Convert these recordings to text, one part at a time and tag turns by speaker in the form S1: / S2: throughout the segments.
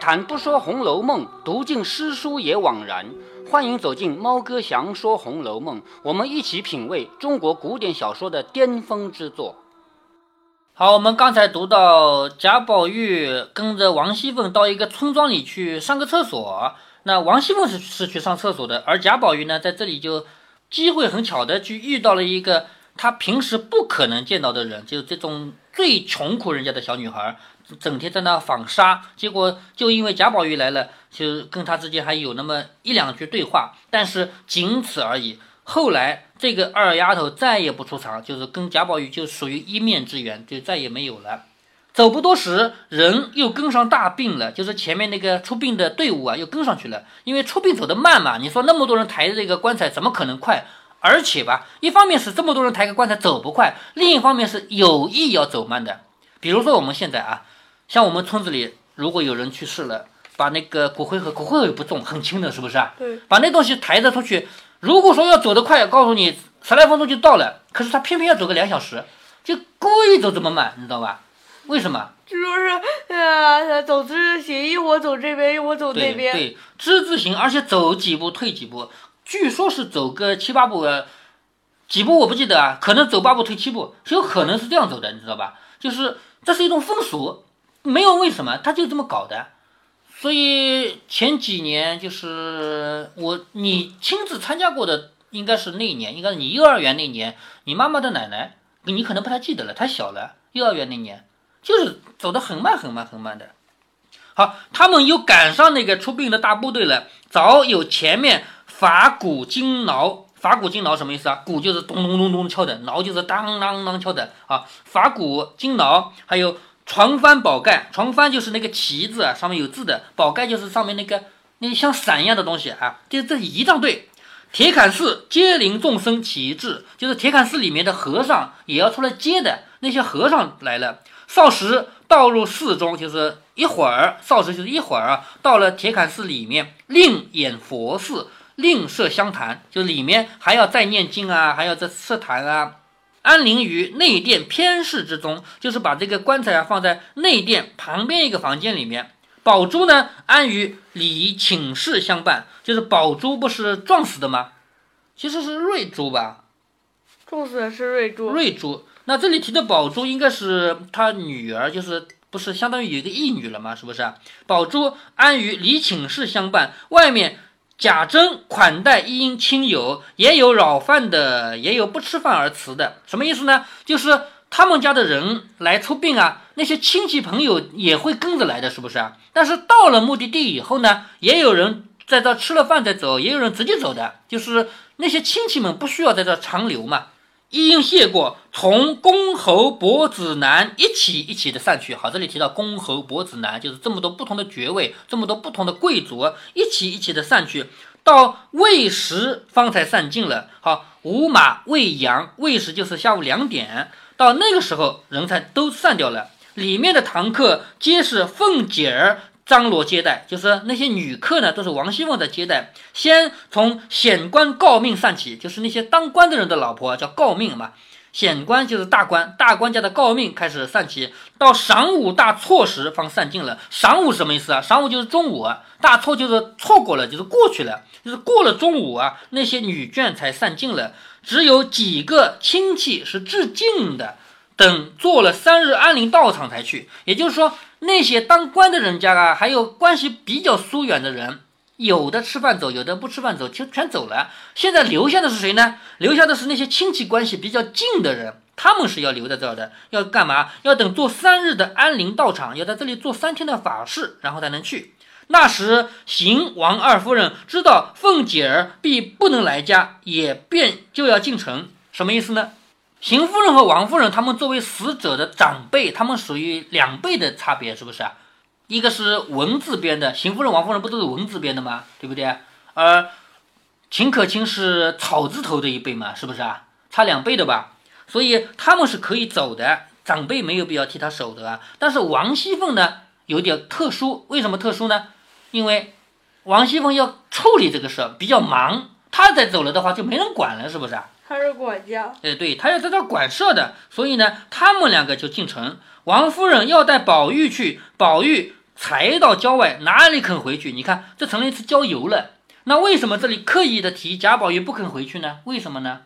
S1: 谈不说《红楼梦》，读尽诗书也枉然。欢迎走进猫哥祥说《红楼梦》，我们一起品味中国古典小说的巅峰之作。
S2: 好，我们刚才读到贾宝玉跟着王熙凤到一个村庄里去上个厕所，那王熙凤是是去上厕所的，而贾宝玉呢，在这里就机会很巧的去遇到了一个他平时不可能见到的人，就是这种最穷苦人家的小女孩。整天在那纺纱，结果就因为贾宝玉来了，就跟他之间还有那么一两句对话，但是仅此而已。后来这个二丫头再也不出场，就是跟贾宝玉就属于一面之缘，就再也没有了。走不多时，人又跟上大病了，就是前面那个出殡的队伍啊，又跟上去了。因为出殡走得慢嘛，你说那么多人抬着这个棺材，怎么可能快？而且吧，一方面是这么多人抬个棺材走不快，另一方面是有意要走慢的。比如说我们现在啊。像我们村子里，如果有人去世了，把那个骨灰盒，骨灰盒也不重，很轻的，是不是啊？
S3: 对。
S2: 把那东西抬着出去，如果说要走得快，告诉你十来分钟就到了，可是他偏偏要走个两小时，就故意走这么慢，你知道吧？为什么？
S3: 就说是，呃，走之字形，一会儿走这边，一会儿走那边。
S2: 对，之字形，而且走几步退几步，据说是走个七八步，几步我不记得啊，可能走八步退七步，有可能是这样走的，你知道吧？就是这是一种风俗。没有为什么，他就这么搞的，所以前几年就是我你亲自参加过的，应该是那一年，应该是你幼儿园那年，你妈妈的奶奶，你可能不太记得了，太小了。幼儿园那年就是走得很慢很慢很慢的。好，他们又赶上那个出殡的大部队了，早有前面法鼓金挠，法鼓金挠什么意思啊？鼓就是咚咚咚咚敲的，挠就是当当当敲的啊。法鼓金挠还有。床幡宝盖，床幡就是那个旗子啊，上面有字的；宝盖就是上面那个那像伞一样的东西啊。就是这仪仗队，铁槛寺接灵众生旗帜，就是铁槛寺里面的和尚也要出来接的。那些和尚来了，少时倒入寺中，就是一会儿，少时就是一会儿啊，到了铁槛寺里面，另演佛寺，另设香坛，就里面还要再念经啊，还要再设坛啊。安灵于内殿偏室之中，就是把这个棺材啊放在内殿旁边一个房间里面。宝珠呢安于里寝室相伴，就是宝珠不是撞死的吗？其实是瑞珠吧？
S3: 撞死的是瑞珠。
S2: 瑞珠。那这里提的宝珠应该是他女儿，就是不是相当于有一个义女了吗？是不是？宝珠安于里寝室相伴，外面。贾珍款待一应亲友，也有扰饭的，也有不吃饭而辞的。什么意思呢？就是他们家的人来出殡啊，那些亲戚朋友也会跟着来的，是不是啊？但是到了目的地以后呢，也有人在这吃了饭再走，也有人直接走的，就是那些亲戚们不需要在这长留嘛。一应谢过，从公侯伯子男一起一起的散去。好，这里提到公侯伯子男，就是这么多不同的爵位，这么多不同的贵族，一起一起的散去。到未时方才散尽了。好，午马未阳，未时就是下午两点，到那个时候人才都散掉了。里面的堂客皆是凤姐儿。张罗接待，就是那些女客呢，都是王熙凤在接待。先从显官诰命散起，就是那些当官的人的老婆叫诰命嘛。显官就是大官，大官家的诰命开始散起，到晌午大错时方散尽了。晌午什么意思啊？晌午就是中午啊，大错就是错过了，就是过去了，就是过了中午啊，那些女眷才散尽了。只有几个亲戚是致敬的。等做了三日安宁道场才去，也就是说，那些当官的人家啊，还有关系比较疏远的人，有的吃饭走，有的不吃饭走，就全走了。现在留下的是谁呢？留下的是那些亲戚关系比较近的人，他们是要留在这儿的，要干嘛？要等做三日的安宁道场，要在这里做三天的法事，然后才能去。那时邢王二夫人知道凤姐儿必不能来家，也便就要进城，什么意思呢？邢夫人和王夫人，他们作为死者的长辈，他们属于两辈的差别，是不是啊？一个是文字边的，邢夫人、王夫人不都是文字边的吗？对不对？而秦可卿是草字头的一辈嘛，是不是啊？差两倍的吧？所以他们是可以走的，长辈没有必要替他守的啊。但是王熙凤呢，有点特殊，为什么特殊呢？因为王熙凤要处理这个事儿，比较忙，她再走了的话，就没人管了，是不是啊？
S3: 他是管家，
S2: 哎，对他要在这管事的，所以呢，他们两个就进城。王夫人要带宝玉去，宝玉才到郊外，哪里肯回去？你看，这成了一次郊游了。那为什么这里刻意的提贾宝玉不肯回去呢？为什么呢？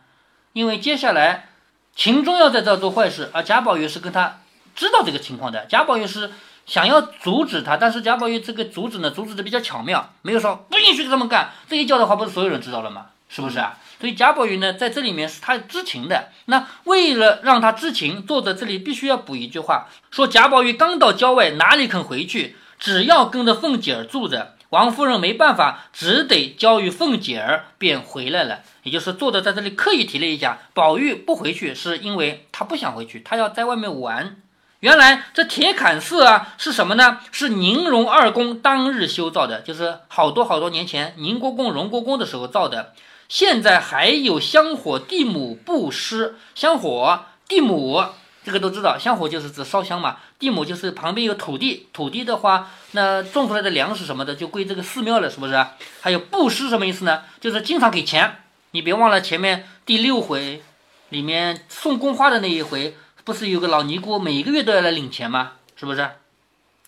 S2: 因为接下来秦钟要在这做坏事，而贾宝玉是跟他知道这个情况的。贾宝玉是想要阻止他，但是贾宝玉这个阻止呢，阻止的比较巧妙，没有说不允许这么干。这一叫的话，不是所有人知道了吗？是不是啊？所以贾宝玉呢，在这里面是他知情的。那为了让他知情，作者这里必须要补一句话，说贾宝玉刚到郊外，哪里肯回去？只要跟着凤姐儿住着，王夫人没办法，只得交与凤姐儿，便回来了。也就是作者在这里刻意提了一下，宝玉不回去是因为他不想回去，他要在外面玩。原来这铁槛寺啊是什么呢？是宁荣二公当日修造的，就是好多好多年前宁国公、荣国公的时候造的。现在还有香火地母布施，香火地母这个都知道，香火就是指烧香嘛，地母就是旁边有土地，土地的话，那种出来的粮食什么的就归这个寺庙了，是不是？还有布施什么意思呢？就是经常给钱。你别忘了前面第六回里面送宫花的那一回，不是有个老尼姑每个月都要来领钱吗？是不是？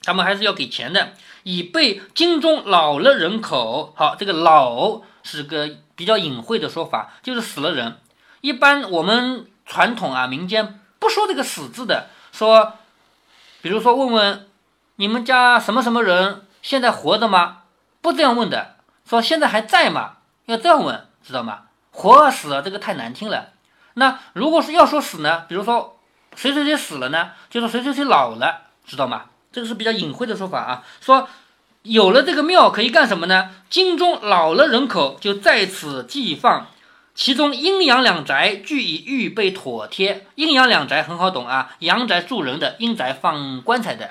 S2: 他们还是要给钱的，以备京中老了人口。好，这个老是个比较隐晦的说法，就是死了人。一般我们传统啊，民间。不说这个死字的，说，比如说问问你们家什么什么人现在活着吗？不这样问的，说现在还在吗？要这样问，知道吗？活死了这个太难听了。那如果是要说死呢？比如说谁谁谁死了呢？就说谁谁谁老了，知道吗？这个是比较隐晦的说法啊。说有了这个庙可以干什么呢？京中老了人口就在此寄放。其中阴阳两宅俱已预备妥帖。阴阳两宅很好懂啊，阳宅住人的，阴宅放棺材的。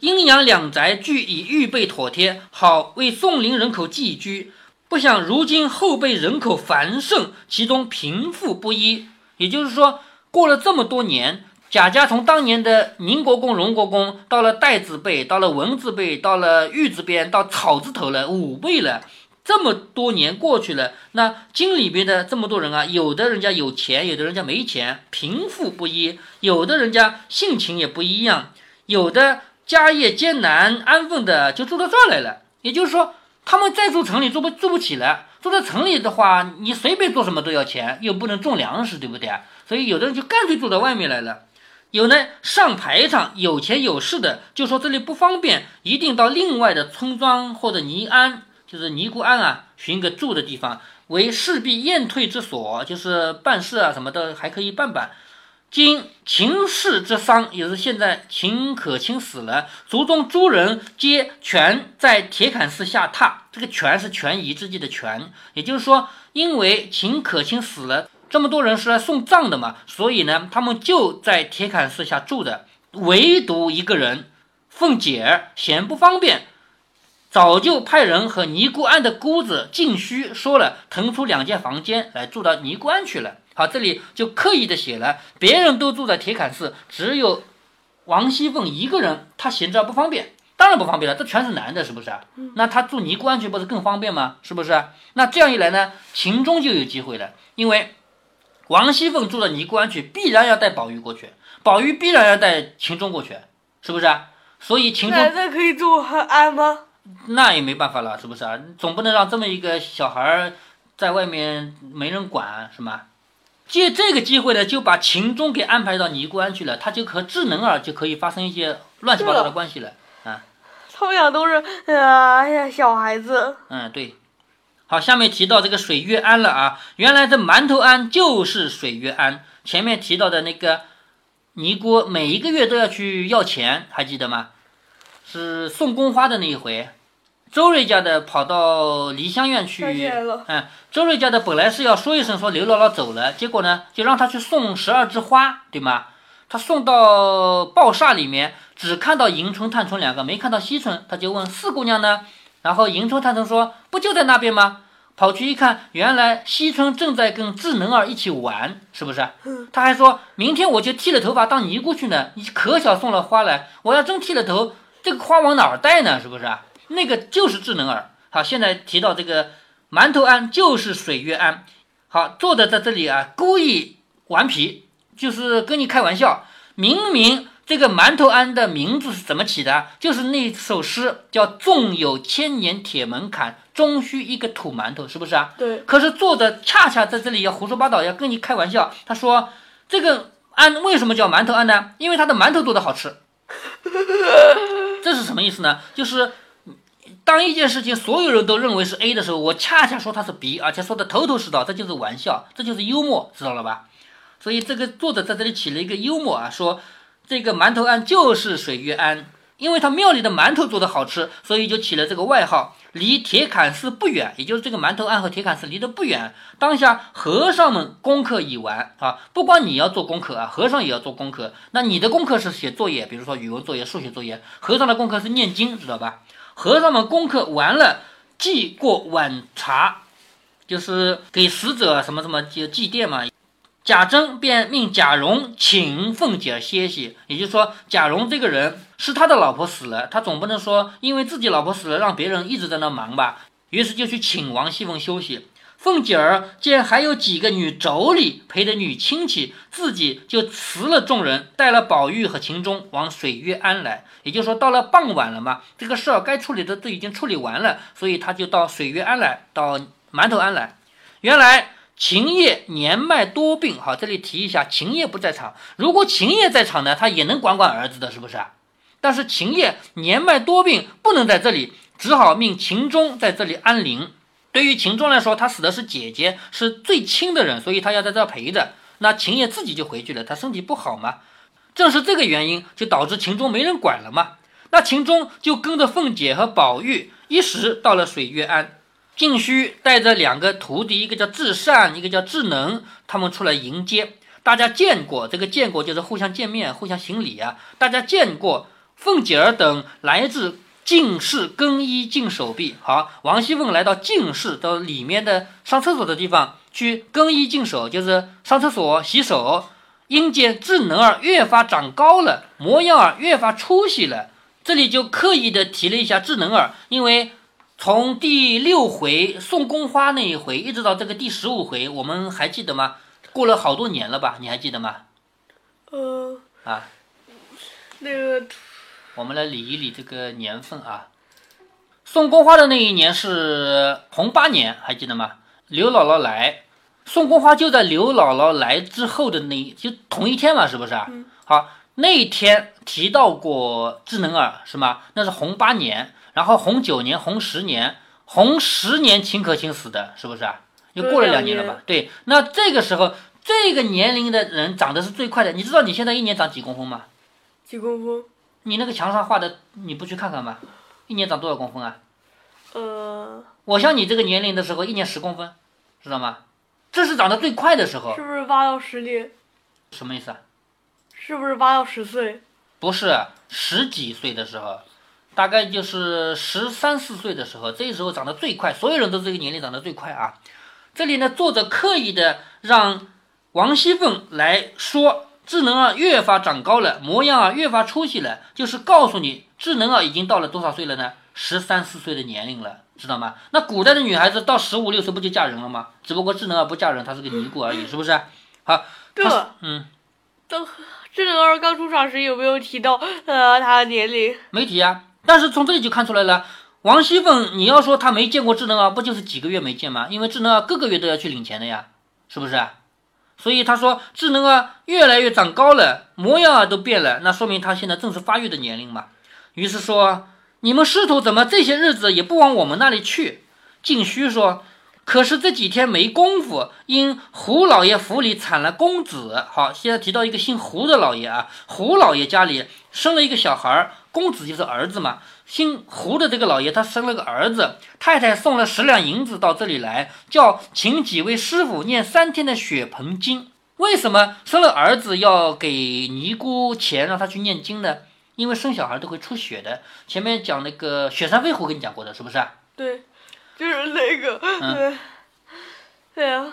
S2: 阴阳两宅俱已预备妥帖，好为宋陵人口寄居。不想如今后辈人口繁盛，其中贫富不一。也就是说，过了这么多年，贾家从当年的宁国公、荣国公，到了代字辈，到了文字辈，到了玉字边，到草字头了，五辈了。这么多年过去了，那京里边的这么多人啊，有的人家有钱，有的人家没钱，贫富不一；有的人家性情也不一样，有的家业艰难，安分的就住到这儿来了。也就是说，他们再住城里住不住不起了。住在城里的话，你随便做什么都要钱，又不能种粮食，对不对？所以有的人就干脆住到外面来了。有呢上排场有钱有势的，就说这里不方便，一定到另外的村庄或者尼安。就是尼姑庵啊，寻个住的地方，为势必验退之所，就是办事啊什么的还可以办办。今秦氏之丧，也是现在秦可卿死了，族中诸人皆全在铁槛寺下榻。这个全是权宜之计的权，也就是说，因为秦可卿死了，这么多人是来送葬的嘛，所以呢，他们就在铁槛寺下住着，唯独一个人凤姐儿嫌不方便。早就派人和尼姑庵的姑子静虚说了，腾出两间房间来住到尼姑庵去了。好，这里就刻意的写了，别人都住在铁槛寺，只有王熙凤一个人，她闲着不方便，当然不方便了，这全是男的，是不是那她住尼姑庵去不是更方便吗？是不是？那这样一来呢，秦钟就有机会了，因为王熙凤住到尼姑庵去，必然要带宝玉过去，宝玉必然要带秦钟过去，是不是？所以秦钟
S3: 男的可以住安吗？
S2: 那也没办法了，是不是啊？总不能让这么一个小孩儿在外面没人管，是吗？借这个机会呢，就把秦钟给安排到尼姑庵去了，他就和智能儿就可以发生一些乱七八糟的关系了啊。
S3: 他们俩都是哎呀小孩子。
S2: 嗯，对。好，下面提到这个水月庵了啊，原来这馒头庵就是水月庵。前面提到的那个尼姑每一个月都要去要钱，还记得吗？是送宫花的那一回，周瑞家的跑到梨香院去，嗯，周瑞家的本来是要说一声说刘姥姥走了，结果呢就让他去送十二枝花，对吗？他送到报厦里面，只看到迎春、探春两个，没看到惜春，他就问四姑娘呢，然后迎春、探头说不就在那边吗？跑去一看，原来惜春正在跟智能儿一起玩，是不是？他还说明天我就剃了头发当尼姑去呢，你可巧送了花来，我要真剃了头。这个花往哪儿带呢？是不是啊？那个就是智能儿。好，现在提到这个馒头庵就是水月庵。好，作者在这里啊，故意顽皮，就是跟你开玩笑。明明这个馒头庵的名字是怎么起的？就是那首诗叫“纵有千年铁门槛，终须一个土馒头”，是不是啊？
S3: 对，
S2: 可是作者恰恰在这里要胡说八道，要跟你开玩笑。他说这个庵为什么叫馒头庵呢？因为他的馒头做的好吃。这是什么意思呢？就是当一件事情所有人都认为是 A 的时候，我恰恰说它是 B，而且说的头头是道，这就是玩笑，这就是幽默，知道了吧？所以这个作者在这里起了一个幽默啊，说这个馒头庵就是水月庵，因为他庙里的馒头做的好吃，所以就起了这个外号。离铁槛寺不远，也就是这个馒头庵和铁槛寺离得不远。当下和尚们功课已完啊，不光你要做功课啊，和尚也要做功课。那你的功课是写作业，比如说语文作业、数学作业；和尚的功课是念经，知道吧？和尚们功课完了，祭过晚茶，就是给死者什么什么就祭奠嘛。贾珍便命贾蓉请凤姐儿歇息，也就是说，贾蓉这个人是他的老婆死了，他总不能说因为自己老婆死了让别人一直在那忙吧，于是就去请王熙凤休息。凤姐儿见还有几个女妯娌陪着女亲戚，自己就辞了众人，带了宝玉和秦钟往水月庵来。也就是说，到了傍晚了嘛，这个事儿该处理的都已经处理完了，所以他就到水月庵来，到馒头庵来。原来。秦业年迈多病，好，这里提一下，秦业不在场。如果秦业在场呢，他也能管管儿子的，是不是？但是秦业年迈多病，不能在这里，只好命秦钟在这里安灵。对于秦钟来说，他死的是姐姐，是最亲的人，所以他要在这陪着。那秦业自己就回去了，他身体不好嘛。正是这个原因，就导致秦钟没人管了嘛。那秦钟就跟着凤姐和宝玉一时到了水月庵。静虚带着两个徒弟，一个叫智善，一个叫智能，他们出来迎接。大家见过，这个见过就是互相见面、互相行礼啊。大家见过，凤姐儿等来自净室更衣净手臂。好，王熙凤来到净室，到里面的上厕所的地方去更衣净手，就是上厕所洗手。因见智能儿越发长高了，模样儿越发出息了，这里就刻意的提了一下智能儿，因为。从第六回送宫花那一回，一直到这个第十五回，我们还记得吗？过了好多年了吧？你还记得吗？
S3: 呃，
S2: 啊，
S3: 那个，
S2: 我们来理一理这个年份啊。送宫花的那一年是洪八年，还记得吗？刘姥姥来，送宫花就在刘姥姥来之后的那就同一天嘛，是不是啊？好，那一天提到过智能儿是吗？那是洪八年。然后红九年、红十年、红十年，秦可卿死的，是不是啊？又过了两年了吧？对，那这个时候，这个年龄的人长得是最快的。你知道你现在一年长几公分吗？
S3: 几公分？
S2: 你那个墙上画的，你不去看看吗？一年长多少公分啊？
S3: 呃，
S2: 我像你这个年龄的时候，一年十公分，知道吗？这是长得最快的时候。
S3: 是不是八到十年？
S2: 什么意思啊？
S3: 是不是八到十岁？
S2: 不是，十几岁的时候。大概就是十三四岁的时候，这时候长得最快，所有人都这个年龄长得最快啊。这里呢，作者刻意的让王熙凤来说，智能啊越发长高了，模样啊越发出息了，就是告诉你，智能啊已经到了多少岁了呢？十三四岁的年龄了，知道吗？那古代的女孩子到十五六岁不就嫁人了吗？只不过智能儿不嫁人，她是个尼姑而已，是不是？好，
S3: 这
S2: 嗯，
S3: 等智能儿刚出场时有没有提到呃她的年龄？
S2: 没提啊。但是从这里就看出来了，王熙凤，你要说她没见过智能啊，不就是几个月没见吗？因为智能啊个个月都要去领钱的呀，是不是？所以他说智能啊越来越长高了，模样啊都变了，那说明他现在正是发育的年龄嘛。于是说，你们师徒怎么这些日子也不往我们那里去？静虚说。可是这几天没功夫，因胡老爷府里产了公子。好，现在提到一个姓胡的老爷啊，胡老爷家里生了一个小孩儿，公子就是儿子嘛。姓胡的这个老爷他生了个儿子，太太送了十两银子到这里来，叫请几位师傅念三天的血盆经。为什么生了儿子要给尼姑钱让他去念经呢？因为生小孩都会出血的。前面讲那个雪山飞狐跟你讲过的，是不是？
S3: 对。就是那个，对，呀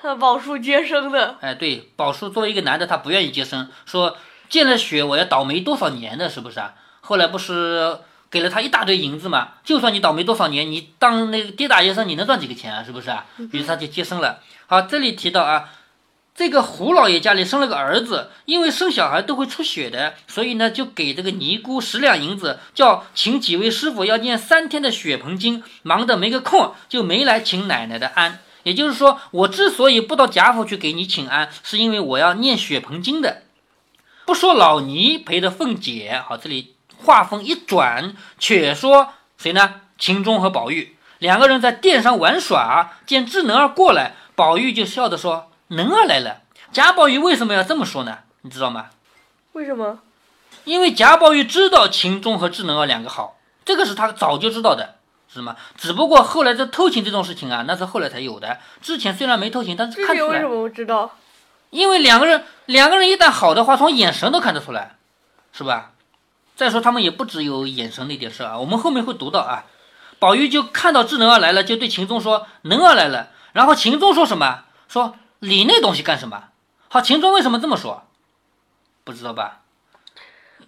S3: 啊，宝叔接生的。
S2: 哎，对，宝叔作为一个男的，他不愿意接生，说见了血我要倒霉多少年的，是不是啊？后来不是给了他一大堆银子嘛？就算你倒霉多少年，你当那个跌打医生，你能赚几个钱啊？是不是啊？于是他就接生了。好，这里提到啊，这个胡老爷家里生了个儿子，因为生小孩都会出血的，所以呢就给这个尼姑十两银子，叫请几位师傅要念三天的血盆经，忙得没个空，就没来请奶奶的安。也就是说，我之所以不到贾府去给你请安，是因为我要念血盆经的。不说老尼陪着凤姐，好，这里话锋一转，却说谁呢？秦钟和宝玉两个人在殿上玩耍，见智能儿过来，宝玉就笑着说。能儿来了，贾宝玉为什么要这么说呢？你知道吗？
S3: 为什么？
S2: 因为贾宝玉知道秦钟和智能儿两个好，这个是他早就知道的，是吗？只不过后来这偷情这种事情啊，那是后来才有的。之前虽然没偷情，但是看出来。
S3: 为什么我知道？
S2: 因为两个人，两个人一旦好的话，从眼神都看得出来，是吧？再说他们也不只有眼神那点事啊，我们后面会读到啊。宝玉就看到智能儿来了，就对秦钟说：“能儿来了。”然后秦钟说什么？说。理那东西干什么？好，秦钟为什么这么说？不知道吧？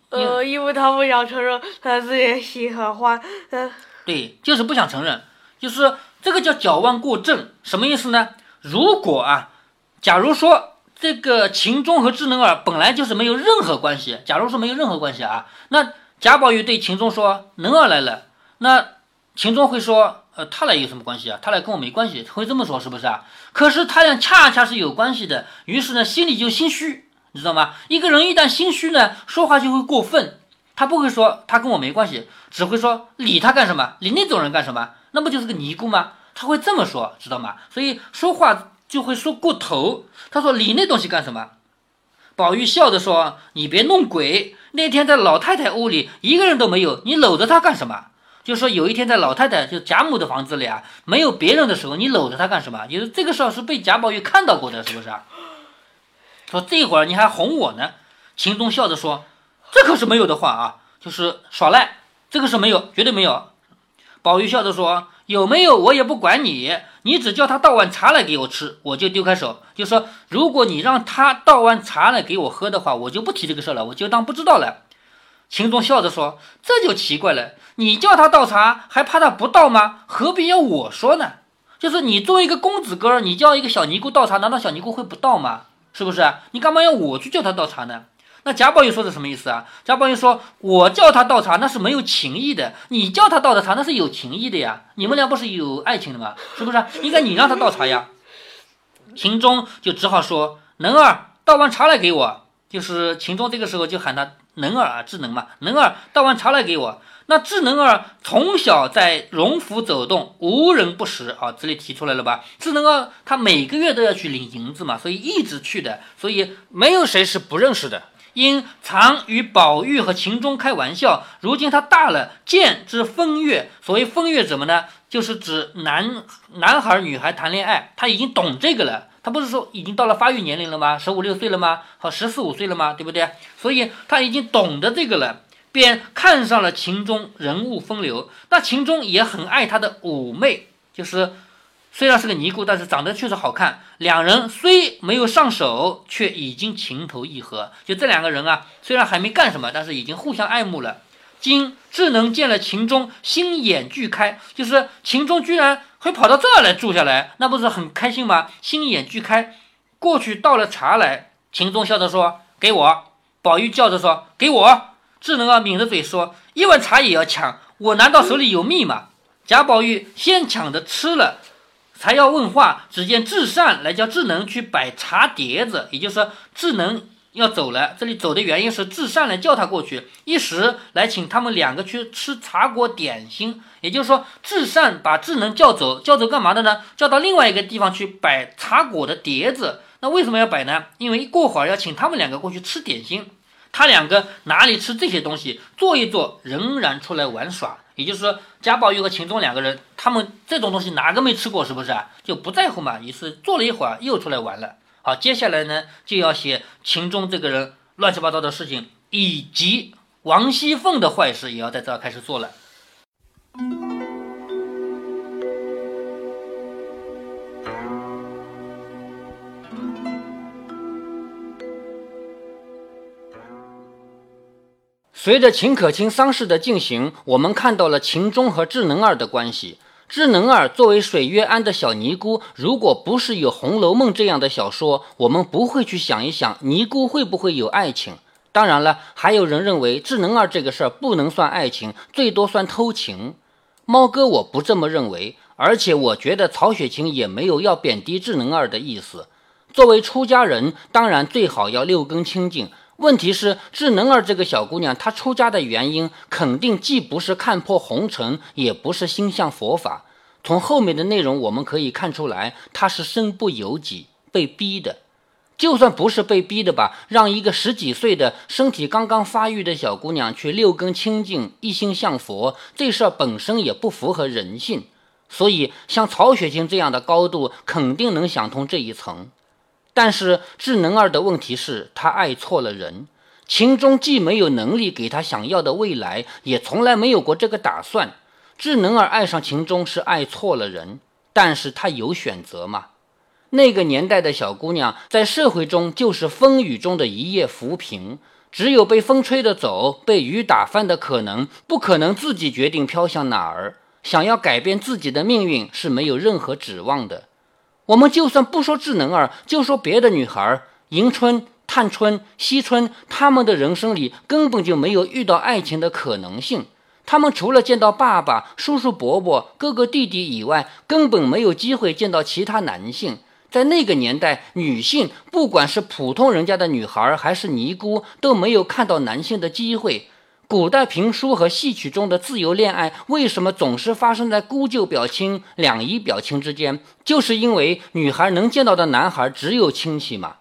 S3: 呃，因为他不想承认他自己喜欢花。嗯，
S2: 对，就是不想承认，就是这个叫矫枉过正，什么意思呢？如果啊，假如说这个秦钟和智能儿本来就是没有任何关系，假如说没有任何关系啊，那贾宝玉对秦钟说：“能儿来了。”那秦钟会说。呃，他俩有什么关系啊？他俩跟我没关系，会这么说是不是啊？可是他俩恰恰是有关系的，于是呢，心里就心虚，你知道吗？一个人一旦心虚呢，说话就会过分，他不会说他跟我没关系，只会说理他干什么？理那种人干什么？那不就是个尼姑吗？他会这么说，知道吗？所以说话就会说过头。他说理那东西干什么？宝玉笑着说：“你别弄鬼，那天在老太太屋里一个人都没有，你搂着她干什么？”就说有一天在老太太就贾母的房子里啊，没有别人的时候，你搂着她干什么？就是这个事儿是被贾宝玉看到过的，是不是？说这会儿你还哄我呢？秦钟笑着说：“这可是没有的话啊，就是耍赖，这个是没有，绝对没有。”宝玉笑着说：“有没有我也不管你，你只叫他倒碗茶来给我吃，我就丢开手。就说如果你让他倒碗茶来给我喝的话，我就不提这个事儿了，我就当不知道了。”秦钟笑着说：“这就奇怪了。”你叫他倒茶，还怕他不倒吗？何必要我说呢？就是你作为一个公子哥儿，你叫一个小尼姑倒茶，难道小尼姑会不倒吗？是不是？你干嘛要我去叫他倒茶呢？那贾宝玉说的什么意思啊？贾宝玉说：“我叫他倒茶，那是没有情义的；你叫他倒的茶，那是有情义的呀。你们俩不是有爱情的吗？是不是？应该你让他倒茶呀。”秦钟就只好说：“能儿，倒完茶来给我。”就是秦钟这个时候就喊他能儿啊，智能嘛，能儿倒碗茶来给我。那智能儿从小在荣府走动，无人不识啊，这里提出来了吧？智能儿他每个月都要去领银子嘛，所以一直去的，所以
S1: 没有谁是不认识的。
S2: 因常与宝玉和秦钟开玩笑，如今他大了，见之风月。所谓风月怎么呢？就是指男男孩女孩谈恋爱，他已经懂这个了。他不是说已经到了发育年龄了吗？十五六岁了吗？好，十四五岁了吗？对不对？所以他已经懂得这个了。便看上了秦钟，人物风流。那秦钟也很爱他的妩媚，就是虽然是个尼姑，但是长得确实好看。两人虽没有上手，却已经情投意合。就这两个人啊，虽然还没干什么，但是已经互相爱慕了。今智能见了秦钟，心眼俱开，就是秦钟居然会跑到这儿来住下来，那不是很开心吗？心眼俱开，过去倒了茶来。秦钟笑着说：“给我。”宝玉叫着说：“给我。”智能儿抿着嘴说：“一碗茶也要抢，我难道手里有蜜吗？”贾宝玉先抢着吃了，才要问话。只见智善来叫智能去摆茶碟子，也就是说智能要走了。这里走的原因是智善来叫他过去，一时来请他们两个去吃茶果点心。也就是说，智善把智能叫走，叫走干嘛的呢？叫到另外一个地方去摆茶果的碟子。那为什么要摆呢？因为过会儿要请他们两个过去吃点心。他两个哪里吃这些东西？坐一坐，仍然出来玩耍。也就是说，贾宝玉和秦钟两个人，他们这种东西哪个没吃过？是不是啊？就不在乎嘛。于是坐了一会儿，又出来玩了。好，接下来呢，就要写秦钟这个人乱七八糟的事情，以及王熙凤的坏事，也要在这儿开始做了。
S1: 随着秦可卿丧事的进行，我们看到了秦钟和智能儿的关系。
S2: 智能儿作为水月庵的小尼姑，如果不是有《红楼梦》这样的小说，我们不会去想一想尼姑会不会有爱情。当然了，还有人认为智能儿这个事儿不能算爱情，最多算偷情。猫哥我不这么认为，而且我觉得曹雪芹也没有要贬低智能儿的意思。作为出家人，当然最好要六根清净。问题是智能儿这个小姑娘，她出家的原因肯定既不是看破红尘，也不是心向佛法。从后面的内容我们可以看出来，她是身不由己，被逼的。就算不是被逼的吧，让一个十几岁的身体刚刚发育的小姑娘去六根清净、一心向佛，这事儿本身也不符合人性。所以，像曹雪芹这样的高度，肯定能想通这一层。但是智能儿的问题是，他爱错了人。秦钟既没有能力给他想要的未来，也从来没有过这个打算。智能儿爱上秦钟是爱错了人，但是他有选择吗？那个年代的小姑娘在社会中就是风雨中的一叶浮萍，只有被风吹着走，被雨打翻的可能，不可能自己决定飘向哪儿。想要改变自己的命运是没有任何指望的。我们就算不说智能儿，就说别的女孩，迎春、探春、惜春，她们的人生里根本就没有遇到爱情的可能性。她们除了见到爸爸、叔叔、伯伯、哥哥、弟弟以外，根本没有机会见到其他男性。在那个年代，女性不管是普通人家的女孩，还是尼姑，都没有看到男性的机会。古代评书和戏曲中的自由恋爱，为什么总是发生在姑舅表亲、两姨表亲之间？就是因为女孩能见到的男孩只有亲戚嘛。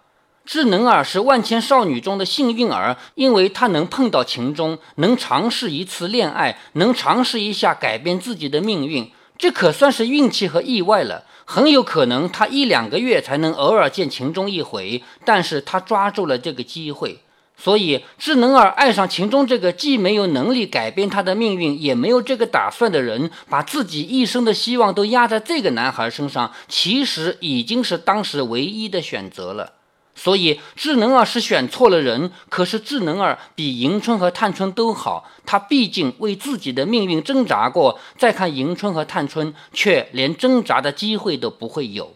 S2: 智能儿是万千少女中的幸运儿，因为她能碰到情钟，能尝试一次恋爱，能尝试一下改变自己的命运，这可算是运气和意外了。很有可能她一两个月才能偶尔见情钟一回，但是她抓住了这个机会。所以，智能儿爱上秦钟这个既没有能力改变他的命运，也没有这个打算的人，把自己一生的希望都压在这个男孩身上，其实已经是当时唯一的选择了。所以，智能儿是选错了人。可是，智能儿比迎春和探春都好，他毕竟为自己的命运挣扎过。再看迎春和探春，却连挣扎的机会都不会有。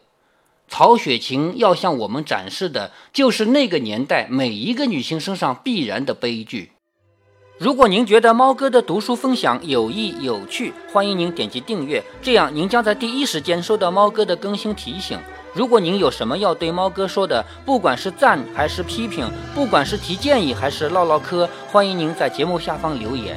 S2: 曹雪芹要向我们展示的，就是那个年代每一个女性身上必然的悲剧。如果您觉得猫哥的读书分享有益有趣，欢迎您点击订阅，这样您将在第一时间收到猫哥的更新提醒。如果您有什么要对猫哥说的，不管是赞还是批评，不管是提建议还是唠唠嗑，欢迎您在节目下方留言。